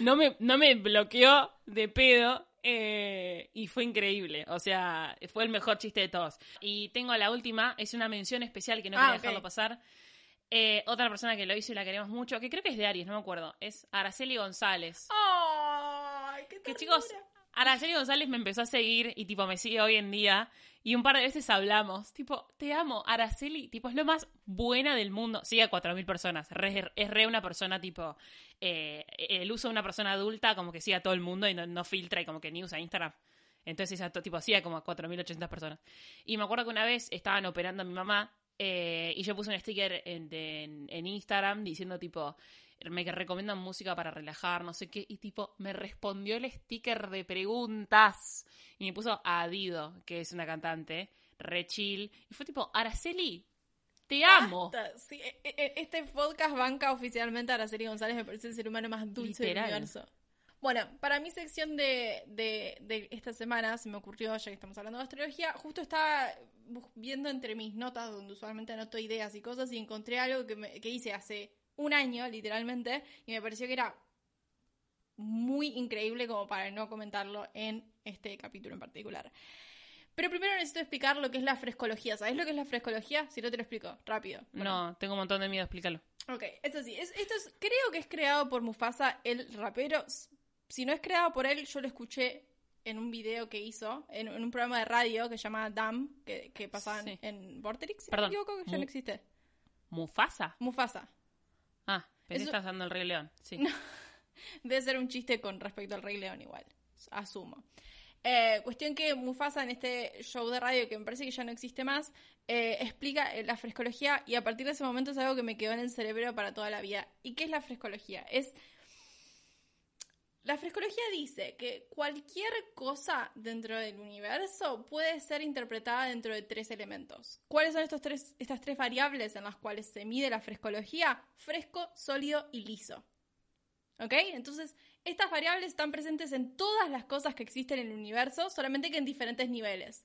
B: No me, no me bloqueó de pedo. eh, y fue increíble. O sea, fue el mejor chiste de todos. Y tengo la última, es una mención especial que no
A: Ah,
B: quería
A: ok.
B: dejarlo pasar. Eh, otra persona que lo hizo y la queremos mucho, que creo que es de Aries, no me acuerdo. Es Araceli González.
A: ¡Ay, qué
B: Que chicos, Araceli González me empezó a seguir y tipo me sigue hoy en día. Y un par de veces hablamos. Tipo, te amo, Araceli. Tipo, es lo más buena del mundo. Sigue a 4.000 personas. Re- es re una persona tipo. eh, el uso de una persona adulta como que sigue a todo el mundo y no, no filtra y como que ni usa Instagram. Entonces, tipo, sigue como a 4.800 personas. Y me acuerdo que una vez estaban operando a mi mamá eh, y yo puse un sticker en, de- en- en Instagram diciendo tipo, me recomiendan música para relajar, no sé qué, y tipo, me respondió el sticker de preguntas y me puso a Dido, que es una cantante, re chill, y fue tipo, Araceli, te amo.
A: Sí, e- e- este podcast banca oficialmente a Araceli González, me parece el ser humano más dulce
B: Literal.
A: del universo. Bueno, para mi sección de, de, de esta semana se me ocurrió, ya que estamos hablando de astrología, justo estaba viendo entre mis notas, donde usualmente anoto ideas y cosas, y encontré algo que, me- que hice hace un año, literalmente, y me pareció que era muy increíble como para no comentarlo en este capítulo en particular. Pero primero necesito explicar lo que es la frescología. ¿Sabes lo que es la frescología? Si no te lo explico, rápido.
B: No, tengo un montón de miedo, explícalo.
A: Ok, es así. Es, esto es, creo que es creado por Mufasa, el rapero. Si no es creado por él, yo lo escuché en un video que hizo, en, en un programa de radio que se llama Dam, que, que pasaban
B: Sí.
A: en Vorterix, si
B: Perdón,
A: me equivoco, que ya no existe.
B: ¿Mufasa?
A: Mufasa.
B: Ah, pensé
A: Eso-
B: estás dando el Rey León. Sí.
A: Debe ser un chiste con respecto al Rey León igual, asumo. Eh, cuestión que Mufasa en este show de radio, que me parece que ya no existe más, eh, explica eh, la frescología y a partir de ese momento es algo que me quedó en el cerebro para toda la vida. ¿Y qué es la frescología? Es... La frescología dice que cualquier cosa dentro del universo puede ser interpretada dentro de tres elementos. ¿Cuáles son estos tres, estas tres variables en las cuales se mide la frescología? Fresco, sólido y liso. ¿Ok? Entonces, estas variables están presentes en todas las cosas que existen en el universo, solamente que en diferentes niveles.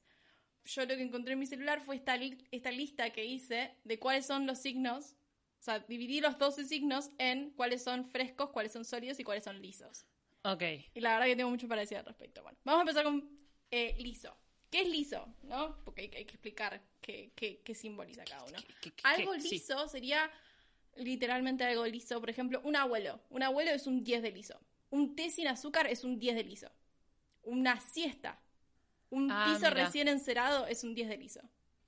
A: Yo lo que encontré en mi celular fue esta, esta lista que hice de cuáles son los signos, o sea, dividí los 12 signos en cuáles son frescos, cuáles son sólidos y cuáles son lisos.
B: Ok.
A: Y la verdad que tengo mucho para decir al respecto. Bueno, vamos a empezar con eh, liso. ¿Qué es liso? ¿No? Porque hay, hay que explicar qué, qué- qué simboliza cada uno.
B: ¿Qué- qué-
A: Algo?
B: Sí.
A: liso sería literalmente algo liso. Por ejemplo, un abuelo. Un abuelo es un 10 de liso. Un té sin azúcar es un 10 de liso. Una siesta. Un
B: Ah,
A: piso
B: mira.
A: recién encerado es un 10 de liso.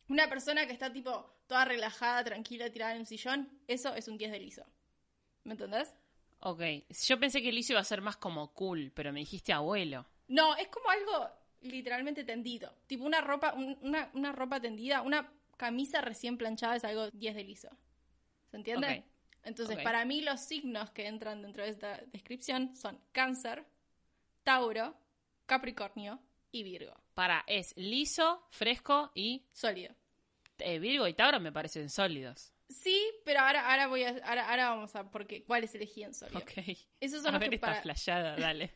A: Una persona que está tipo toda relajada, tranquila, tirada en un sillón, eso es un 10 de liso. ¿Me entendés?
B: Ok. Yo pensé que el liso iba a ser más como cool, pero me dijiste abuelo.
A: No, es como algo literalmente tendido. Tipo una ropa, un- una, una ropa tendida, una camisa recién planchada es algo 10 de liso. ¿Se entiende? Entonces, para mí los signos que entran dentro de esta descripción son cáncer, Tauro, Capricornio y Virgo.
B: Para, es liso, fresco y
A: Sólido.
B: eh, Virgo y Tauro me parecen sólidos.
A: Sí, pero ahora, ahora voy a, ahora, ahora vamos a por qué, cuáles elegí en sólido.
B: Ok.
A: Esos son
B: A
A: los
B: ver
A: que
B: esta
A: para,
B: flayada, dale.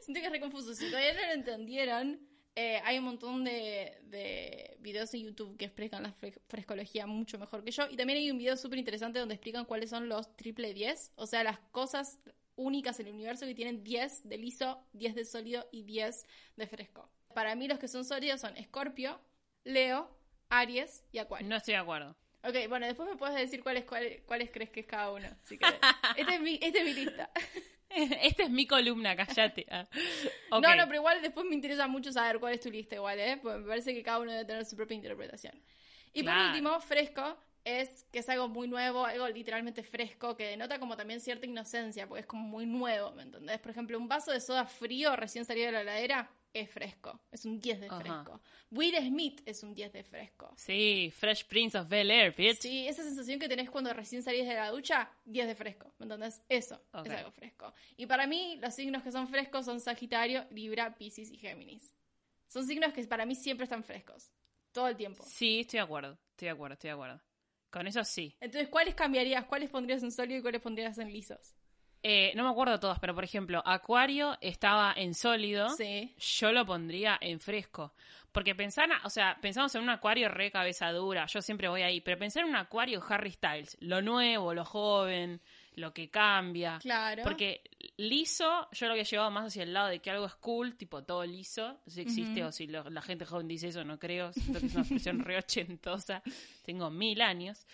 A: Siento que es re confuso. Si todavía no lo entendieron, eh, hay un montón de, de videos en YouTube que explican la fre- frescología mucho mejor que yo. Y también hay un video súper interesante donde explican cuáles son los triple 10. O sea, las cosas únicas en el universo que tienen 10 de liso, 10 de sólido y 10 de fresco. Para mí los que son sólidos son Escorpio, Leo, Aries y Acuario.
B: No estoy de acuerdo.
A: Ok, bueno, después me puedes decir cuáles, cuáles, cuáles crees que es cada uno. Si. Esta es mi, esta es mi lista.
B: Esta es mi columna, cállate. Ah. Ok.
A: No, no, pero igual después me interesa mucho saber cuál es tu lista igual, ¿eh? Porque me parece que cada uno debe tener su propia interpretación. Y por
B: Claro.
A: último, fresco es que es algo muy nuevo, algo literalmente fresco, que denota como también cierta inocencia, porque es como muy nuevo, ¿me entendés? Por ejemplo, un vaso de soda frío recién salido de la heladera es fresco, es un 10 de
B: Ajá.
A: fresco. Will Smith es un 10 de fresco.
B: Sí, Fresh Prince of Bel Air, bitch.
A: Sí, esa sensación que tenés cuando recién salís de la ducha, 10 de fresco. ¿Me entendés? Eso es algo fresco. Y para mí, los signos que son frescos son Sagitario, Libra, Piscis y Géminis. Son signos que para mí siempre están frescos. Todo el tiempo.
B: Sí, estoy de acuerdo. Estoy de acuerdo, estoy de acuerdo. Con eso sí.
A: Entonces, ¿cuáles cambiarías? ¿Cuáles pondrías en sólido y cuáles pondrías en lisos?
B: Eh, no me acuerdo todos, pero por ejemplo, Acuario estaba en sólido.
A: Sí.
B: Yo lo pondría en fresco. Porque pensar, o sea, pensamos en un acuario re cabeza dura, yo siempre voy ahí, pero pensar en un acuario Harry Styles, lo nuevo, lo joven, lo que cambia.
A: Claro.
B: Porque liso, yo lo había llevado más hacia el lado de que algo es cool, tipo todo liso, si existe o si lo- la gente joven dice eso, no creo, siento que es una expresión re ochentosa, tengo mil años.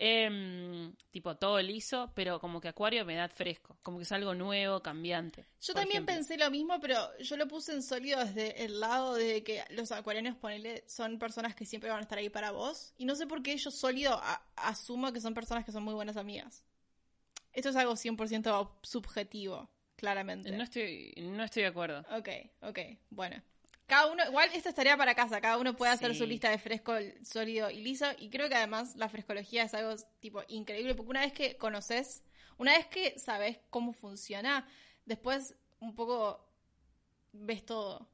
B: Em, tipo todo liso, pero como que acuario me da fresco, como que es algo nuevo, cambiante.
A: Yo también
B: ejemplo.
A: pensé lo mismo, pero yo lo puse en sólido desde el lado de que los acuarianos, ponele, son personas que siempre van a estar ahí para vos. Y no sé por qué yo sólido a- asumo que son personas que son muy buenas amigas. Esto es algo 100% subjetivo, claramente.
B: No estoy, no estoy de acuerdo.
A: Ok, ok, bueno. Cada uno, igual esta es tarea para casa, cada uno puede hacer
B: Sí.
A: su lista de fresco, sólido y liso. Y creo que además la frescología es algo tipo increíble, porque una vez que conoces, una vez que sabes cómo funciona, después un poco ves todo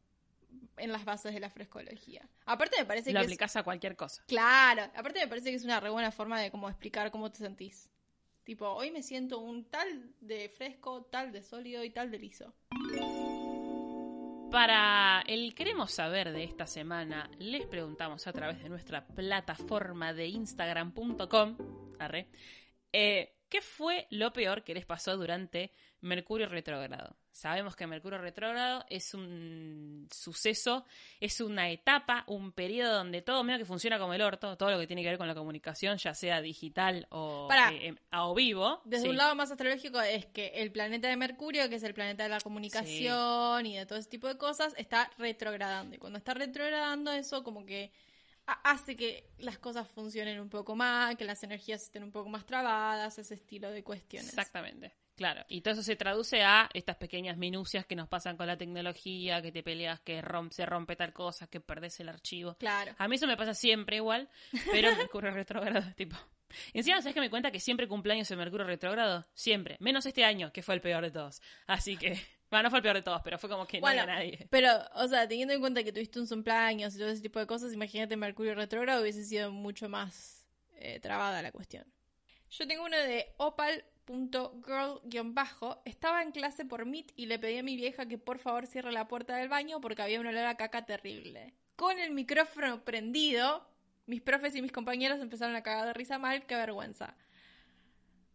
A: en las bases de la frescología. Aparte me parece
B: Lo
A: que es,
B: aplicás a cualquier cosa.
A: Claro, aparte me parece que es una re buena forma de cómo explicar cómo te sentís. Tipo, hoy me siento un tal de fresco, tal de sólido y tal de liso.
B: Para el queremos saber de esta semana, les preguntamos a través de nuestra plataforma de instagram.com ¿qué fue lo peor que les pasó durante Mercurio retrógrado? Sabemos que Mercurio retrógrado es un suceso, es una etapa, un periodo donde todo medio que funciona como el orto, todo lo que tiene que ver con la comunicación, ya sea digital o, eh, em- o vivo.
A: Desde
B: Sí.
A: un lado más astrológico es que el planeta de Mercurio, que es el planeta de la comunicación y de todo ese tipo de cosas, está retrogradando. Y cuando está retrogradando, eso como que hace que las cosas funcionen un poco más, que las energías estén un poco más trabadas, ese estilo de cuestiones.
B: Exactamente. Claro, y todo eso se traduce a estas pequeñas minucias que nos pasan con la tecnología, que te peleas, que rom- se rompe tal cosa, que perdés el archivo.
A: Claro.
B: A mí eso me pasa siempre igual, pero Mercurio retrógrado, tipo. Encima, ¿sabes que me cuenta que siempre cumpleaños en Mercurio retrógrado? Siempre. Menos este año, que fue el peor de todos. Así que. Bueno, no fue el peor de todos, pero fue como que no había nadie.
A: Pero, o sea, teniendo en cuenta que tuviste un cumpleaños y todo ese tipo de cosas, imagínate Mercurio retrógrado hubiese sido mucho más eh, trabada la cuestión. Yo tengo uno de opal.girl-bajo. Estaba en clase por Meet y le pedí a mi vieja que por favor cierre la puerta del baño porque había un olor a caca terrible. Con el micrófono prendido, mis profes y mis compañeros empezaron a cagar de risa mal, qué vergüenza.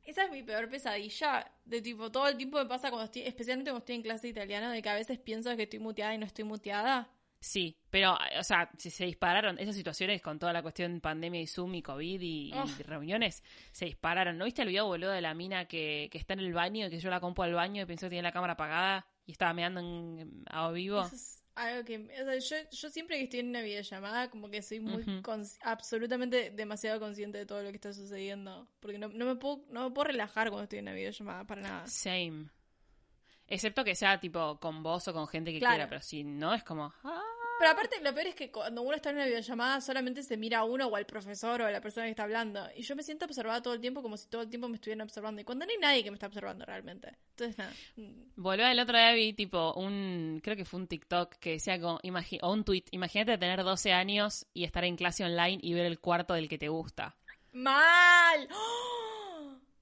A: Esa es mi peor pesadilla. De tipo, todo el tiempo me pasa cuando estoy, especialmente cuando estoy en clase de italiano, de que a veces pienso que estoy muteada y no estoy muteada.
B: Sí, pero, o sea, si se dispararon esas situaciones con toda la cuestión pandemia y Zoom y COVID y, reuniones, se dispararon. ¿No viste el video, boludo, de la mina que, que está en el baño y que yo la compo al baño y pensó que tenía la cámara apagada y estaba meando en, a vivo?
A: Eso es algo que. O sea, yo, yo siempre que estoy en una videollamada, como que soy muy. Cons- absolutamente demasiado consciente de todo lo que está sucediendo. Porque no, no, me puedo, no me puedo relajar cuando estoy en una videollamada, para nada.
B: Same. Excepto que sea tipo con vos o con gente que
A: Claro.
B: quiera, pero si no es como. ah.
A: Pero aparte, lo peor es que cuando uno está en una videollamada, solamente se mira a uno o al profesor o a la persona que está hablando. Y yo me siento observada todo el tiempo como si todo el tiempo me estuvieran observando. Y cuando no hay nadie que me está observando realmente. Entonces, nada.
B: Volvió el otro día vi tipo un, creo que fue un TikTok que decía como, imagi- o un tweet, imagínate tener 12 años y estar en clase online y ver el cuarto del que te gusta.
A: ¡Mal! ¡Oh!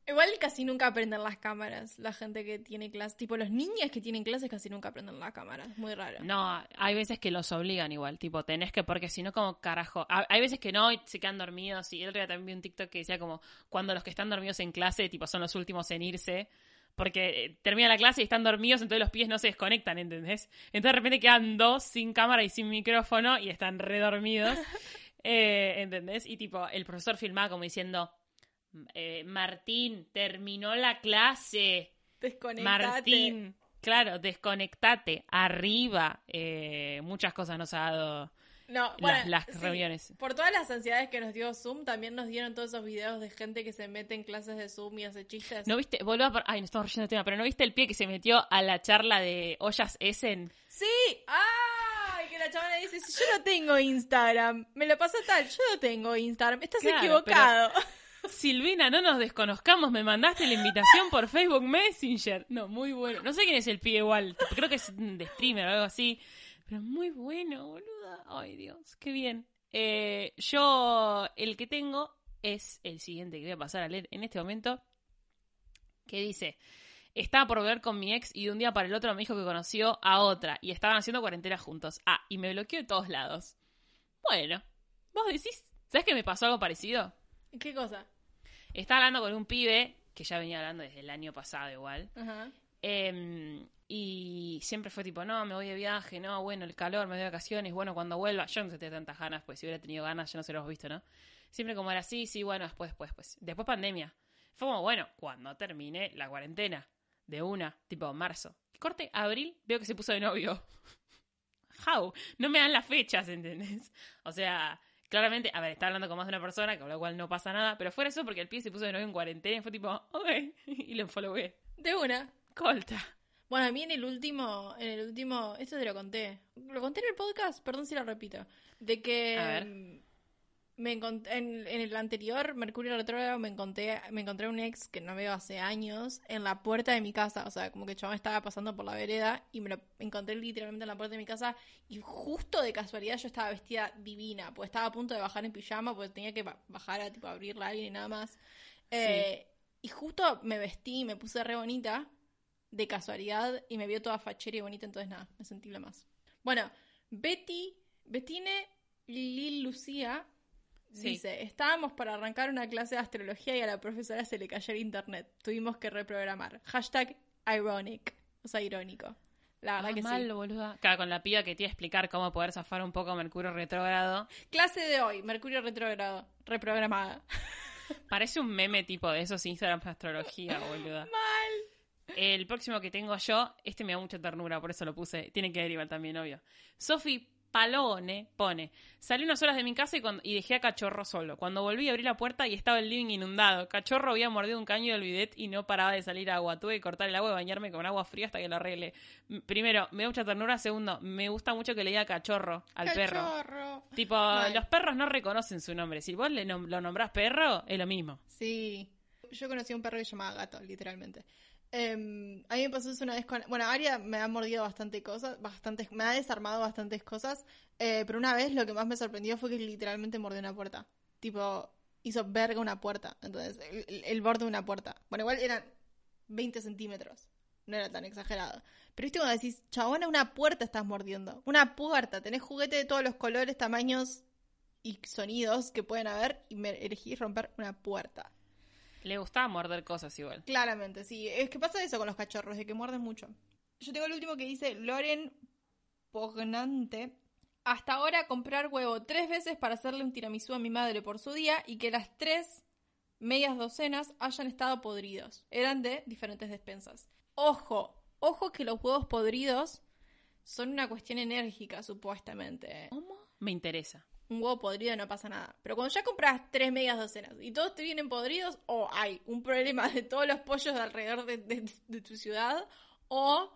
A: Igual casi nunca aprenden las cámaras. La gente que tiene clases. Tipo, los niños que tienen clases casi nunca aprenden las cámaras. Muy raro.
B: No, hay veces que los obligan igual, tipo, tenés que, porque si no, como carajo. Ha- Hay veces que no y se quedan dormidos. Y el otro día también vi un TikTok que decía como, cuando los que están dormidos en clase, tipo, son los últimos en irse. Porque eh, termina la clase y están dormidos, entonces los pies no se desconectan, ¿entendés? Entonces de repente quedan dos sin cámara y sin micrófono y están redormidos. eh, ¿Entendés? Y tipo, el profesor filmaba como diciendo, eh, Martín, terminó la clase.
A: Desconectate.
B: Martín, claro, desconectate, arriba. eh, muchas cosas nos ha dado
A: No, bueno,
B: las, las
A: sí.
B: reuniones.
A: Por todas las ansiedades que nos dio Zoom, también nos dieron todos esos videos de gente que se mete en clases de Zoom y hace chistes.
B: ¿No viste? Vuelvo a... Ay, no estamos yendo de tema, pero ¿no viste el pie que se metió a la charla de Ollas Essen?
A: ¡Sí! ¡Ay! Que la chavana dice, yo no tengo Instagram, me lo pasa tal, yo no tengo Instagram, estás
B: Claro,
A: equivocado.
B: Silvina, no nos desconozcamos, me mandaste la invitación por Facebook Messenger. No, muy bueno. No sé quién es el pie igual, creo que es de streamer o algo así. Pero muy bueno, boluda. Ay, Dios, qué bien. Eh, yo, el que tengo es el siguiente que voy a pasar a leer en este momento. Que dice: Estaba por volver con mi ex y de un día para el otro me dijo que conoció a otra y estaban haciendo cuarentena juntos. Ah, y me bloqueó de todos lados. Bueno, vos decís, ¿sabes que me pasó algo parecido?
A: ¿Qué cosa?
B: Estaba hablando con un pibe, que ya venía hablando desde el año pasado igual,
A: Ajá.
B: eh, y siempre fue tipo, no, me voy de viaje, no, bueno, el calor, me doy de vacaciones, bueno, cuando vuelva, yo no sé tenía tantas ganas, pues si hubiera tenido ganas, yo no se lo hemos visto, ¿no? Siempre como era así, sí, bueno, después, después, pues. Después pandemia. Fue como, bueno, cuando termine la cuarentena, de una, tipo marzo. Corte, abril, veo que se puso de novio. How? No me dan las fechas, ¿entendés? O sea, claramente, a ver, está hablando con más de una persona, con lo cual no pasa nada, pero fuera eso porque el pie se puso de novio en cuarentena y fue tipo, ok, y lo followé.
A: De una.
B: Colta.
A: Bueno, a mí en el último, en el último, esto te lo conté. Lo conté en el podcast, perdón si lo repito. De que
B: A ver.
A: Me encont- en, en el anterior, Mercurio retrógrado, me encontré, me encontré un ex que no veo hace años en la puerta de mi casa. O sea, como que chabón estaba pasando por la vereda y me lo encontré literalmente en la puerta de mi casa. Y justo de casualidad yo estaba vestida divina, pues estaba a punto de bajar en pijama, pues tenía que ba- bajar a tipo abrirle a alguien y nada más. Eh, y justo me vestí y me puse re bonita de casualidad y me vio toda fachera y bonita, entonces nada, me sentí la más. Bueno, Betty, Bettine Lil Lucía
B: Sí.
A: Dice, estábamos para arrancar una clase de astrología y a la profesora se le cayó el internet. Tuvimos que reprogramar. Hashtag ironic. O sea, irónico. La verdad
B: Ah,
A: que
B: mal,
A: sí.
B: boluda. Claro, con la piba que te iba a explicar cómo poder zafar un poco Mercurio retrógrado.
A: Clase de hoy, Mercurio retrógrado, reprogramada.
B: Parece un meme tipo de esos Instagram de astrología, boluda.
A: Mal.
B: El próximo que tengo yo, este me da mucha ternura, por eso lo puse. Tiene que ver igual también, obvio. Sofi Palone pone: Salí unas horas de mi casa y, cuando- y dejé a Cachorro solo. Cuando volví, abrí la puerta y estaba el living inundado. Cachorro había mordido un caño del bidet y no paraba de salir agua. Tuve que cortar el agua y bañarme con agua fría hasta que lo arregle. Primero, me da mucha ternura. Segundo, me gusta mucho que le diga cachorro al perro.
A: Cachorro.
B: Tipo,
A: Mal.
B: los perros no reconocen su nombre. Si vos le nom- lo nombrás perro, es lo mismo.
A: Sí. Yo conocí a un perro que se llamaba Gato, literalmente. Em, a mí me pasó eso una vez con... Bueno, Aria me ha mordido bastante cosas, bastantes, me ha desarmado bastantes cosas, eh, pero una vez lo que más me sorprendió fue que literalmente mordió una puerta. Tipo, hizo verga una puerta. Entonces, el, el- borde de una puerta. Bueno, igual eran 20 centímetros. No era tan exagerado. Pero viste cuando decís, chabona, una puerta estás mordiendo. Una puerta. Tenés juguete de todos los colores, tamaños y sonidos que pueden haber y me elegís romper una puerta.
B: Le gustaba morder cosas igual.
A: Claramente, sí. Es que pasa eso con los cachorros, de que muerden mucho. Yo tengo el último que dice Loren Pognante. Hasta ahora comprar huevo tres veces para hacerle un tiramisú a mi madre por su día y que las tres medias docenas hayan estado podridos. Eran de diferentes despensas. Ojo, ojo que los huevos podridos son una cuestión enérgica, supuestamente.
B: ¿Cómo? Me interesa.
A: Un huevo podrido no pasa nada. Pero cuando ya compras tres medias docenas y todos te vienen podridos, o hay un problema de todos los pollos de alrededor de, de- de tu ciudad, o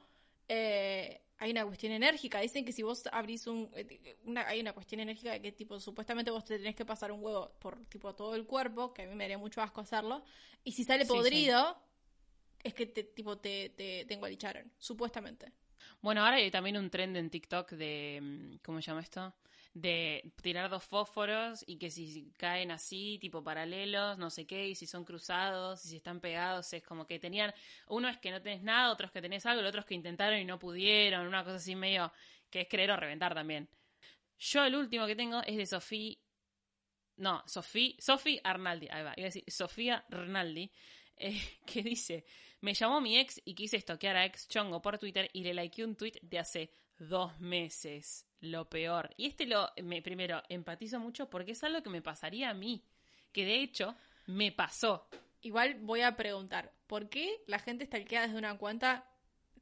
A: eh, hay una cuestión enérgica. Dicen que si vos abrís un. eh, Una, hay una cuestión enérgica de que, tipo, supuestamente vos te tenés que pasar un huevo por, tipo, todo el cuerpo, que a mí me haría mucho asco hacerlo, y si sale
B: Sí, sí.
A: podrido, es que, te, tipo, te, te, te engualicharon, supuestamente.
B: Bueno, ahora hay también un trend en TikTok de. mm, ¿Cómo se llama esto? De tirar dos fósforos y que si caen así, tipo paralelos, no sé qué, y si son cruzados, y si están pegados, es como que tenían. Uno es que no tenés nada, otro es que tenés algo, el otro es que intentaron y no pudieron, una cosa así medio que es creer o reventar también. Yo el último que tengo es de Sofía. No, Sofía, Sofía Arnaldi, ahí va, iba a decir Sofía Arnaldi, eh, que dice, me llamó mi ex y quise estoquear a ex chongo por Twitter y le likeé un tweet de hace dos meses, lo peor. Y este lo, me, primero, empatizo mucho porque es algo que me pasaría a mí, que de hecho me pasó.
A: Igual voy a preguntar, ¿por qué la gente stalkea desde una cuenta?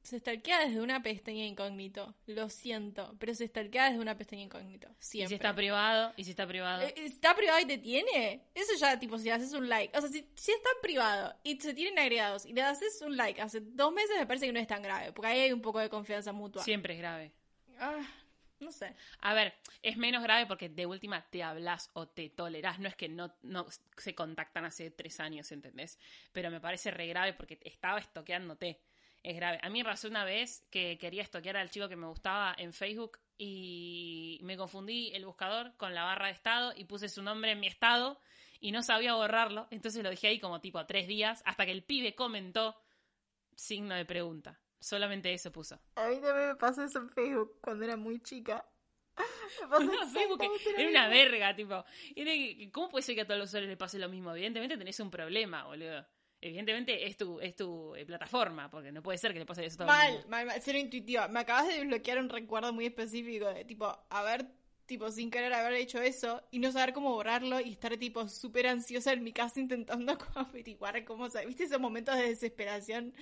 A: Se stalkea desde una pestaña incógnito. Lo siento, pero se stalkea desde una pestaña incógnito.
B: Y
A: Siempre.
B: si está privado, y si está privado.
A: Eh, ¿Está privado y te tiene? Eso ya, tipo, si haces un like. O sea, si, si está privado y se tienen agregados y le haces un like hace dos meses, me parece que no es tan grave. Porque ahí hay un poco de confianza mutua.
B: Siempre es grave.
A: Ah, no sé.
B: A ver, es menos grave porque de última te hablas o te tolerás. No es que no, no se contactan hace tres años, ¿entendés? Pero me parece re grave porque estaba estoqueándote. Es grave. A mí me pasó una vez que quería estoquear al chico que me gustaba en Facebook y me confundí el buscador con la barra de estado y puse su nombre en mi estado y no sabía borrarlo. Entonces lo dejé ahí como tipo tres días hasta que el pibe comentó signo de pregunta. Solamente eso puso.
A: A mí también me pasó eso en Facebook cuando era muy chica. Me pasó
B: No, Facebook era una verga, tipo. ¿Cómo puede ser que a todos los usuarios les pase lo mismo? Evidentemente tenés un problema, boludo. Evidentemente es tu, es tu eh, plataforma, porque no puede ser que le pase eso todo el
A: Mal,
B: mundo.
A: mal, mal, cero intuitiva. Me acabas de desbloquear un recuerdo muy específico de tipo, haber, tipo, sin querer haber hecho eso y no saber cómo borrarlo y estar tipo súper ansiosa en mi casa intentando averiguar cómo se. ¿Viste esos momentos de desesperación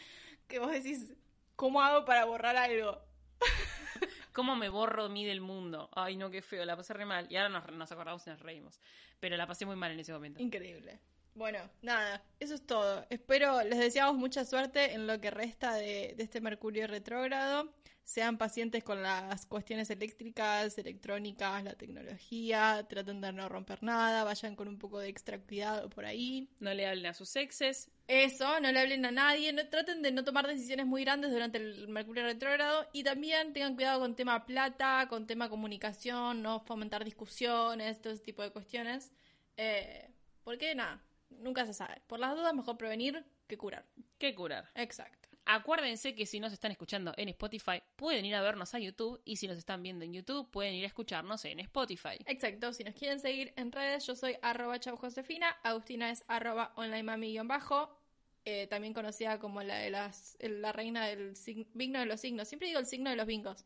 A: que vos decís, ¿cómo hago para borrar algo?
B: ¿Cómo me borro a mí del mundo? Ay, no, qué feo, la pasé re mal. Y ahora nos, nos acordamos y nos reímos. Pero la pasé muy mal en ese momento.
A: Increíble. Bueno, nada, eso es todo. Espero, les deseamos mucha suerte en lo que resta de, de este Mercurio retrógrado. Sean pacientes con las cuestiones eléctricas, electrónicas, la tecnología. Traten de no romper nada. Vayan con un poco de extra cuidado por ahí.
B: No le hablen a sus exes.
A: Eso, no le hablen a nadie. No, traten de no tomar decisiones muy grandes durante el Mercurio retrógrado. Y también tengan cuidado con tema plata, con tema comunicación, no fomentar discusiones, todo ese tipo de cuestiones. Eh, porque nada, nunca se sabe. Por las dudas, mejor prevenir que curar.
B: ¿Qué curar?
A: Exacto.
B: Acuérdense que si nos están escuchando en Spotify, pueden ir a vernos a YouTube y si nos están viendo en YouTube, pueden ir a escucharnos en Spotify.
A: Exacto, si nos quieren seguir en redes, yo soy arroba Josefina, Agustina es arroba onlinemami-bajo, eh, también conocida como la de las, la reina del signo de los signos, siempre digo el signo de los bingos.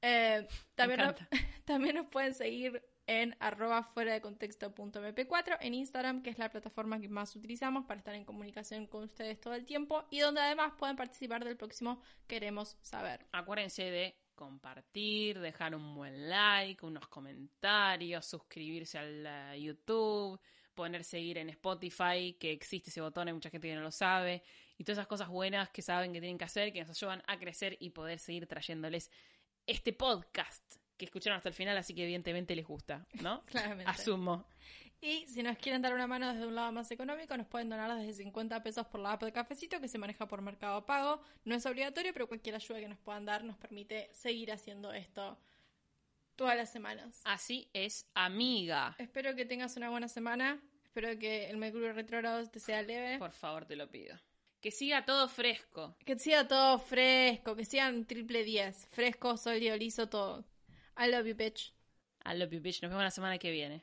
A: Eh, también, nos, también nos pueden seguir en arroba fuera de contexto punto mp4 en Instagram, que es la plataforma que más utilizamos para estar en comunicación con ustedes todo el tiempo y donde además pueden participar del próximo Queremos Saber.
B: Acuérdense de compartir, dejar un buen like, unos comentarios, suscribirse al YouTube, poner seguir en Spotify, que existe ese botón, hay mucha gente que no lo sabe, y todas esas cosas buenas que saben que tienen que hacer, que nos ayudan a crecer y poder seguir trayéndoles este podcast que escucharon hasta el final, así que evidentemente les gusta, ¿no?
A: Claramente.
B: Asumo.
A: Y si nos quieren dar una mano desde un lado más económico, nos pueden donar desde 50 pesos por la app de cafecito que se maneja por mercado pago. No es obligatorio, pero cualquier ayuda que nos puedan dar nos permite seguir haciendo esto todas las semanas.
B: Así es, amiga.
A: Espero que tengas una buena semana. Espero que el Mercurio retrógrado te sea leve.
B: Por favor, te lo pido. Que siga todo fresco.
A: Que siga todo fresco, que sigan triple 10. Fresco, sólido, liso, todo. I love you, bitch.
B: I love you, bitch. Nos vemos la semana que viene.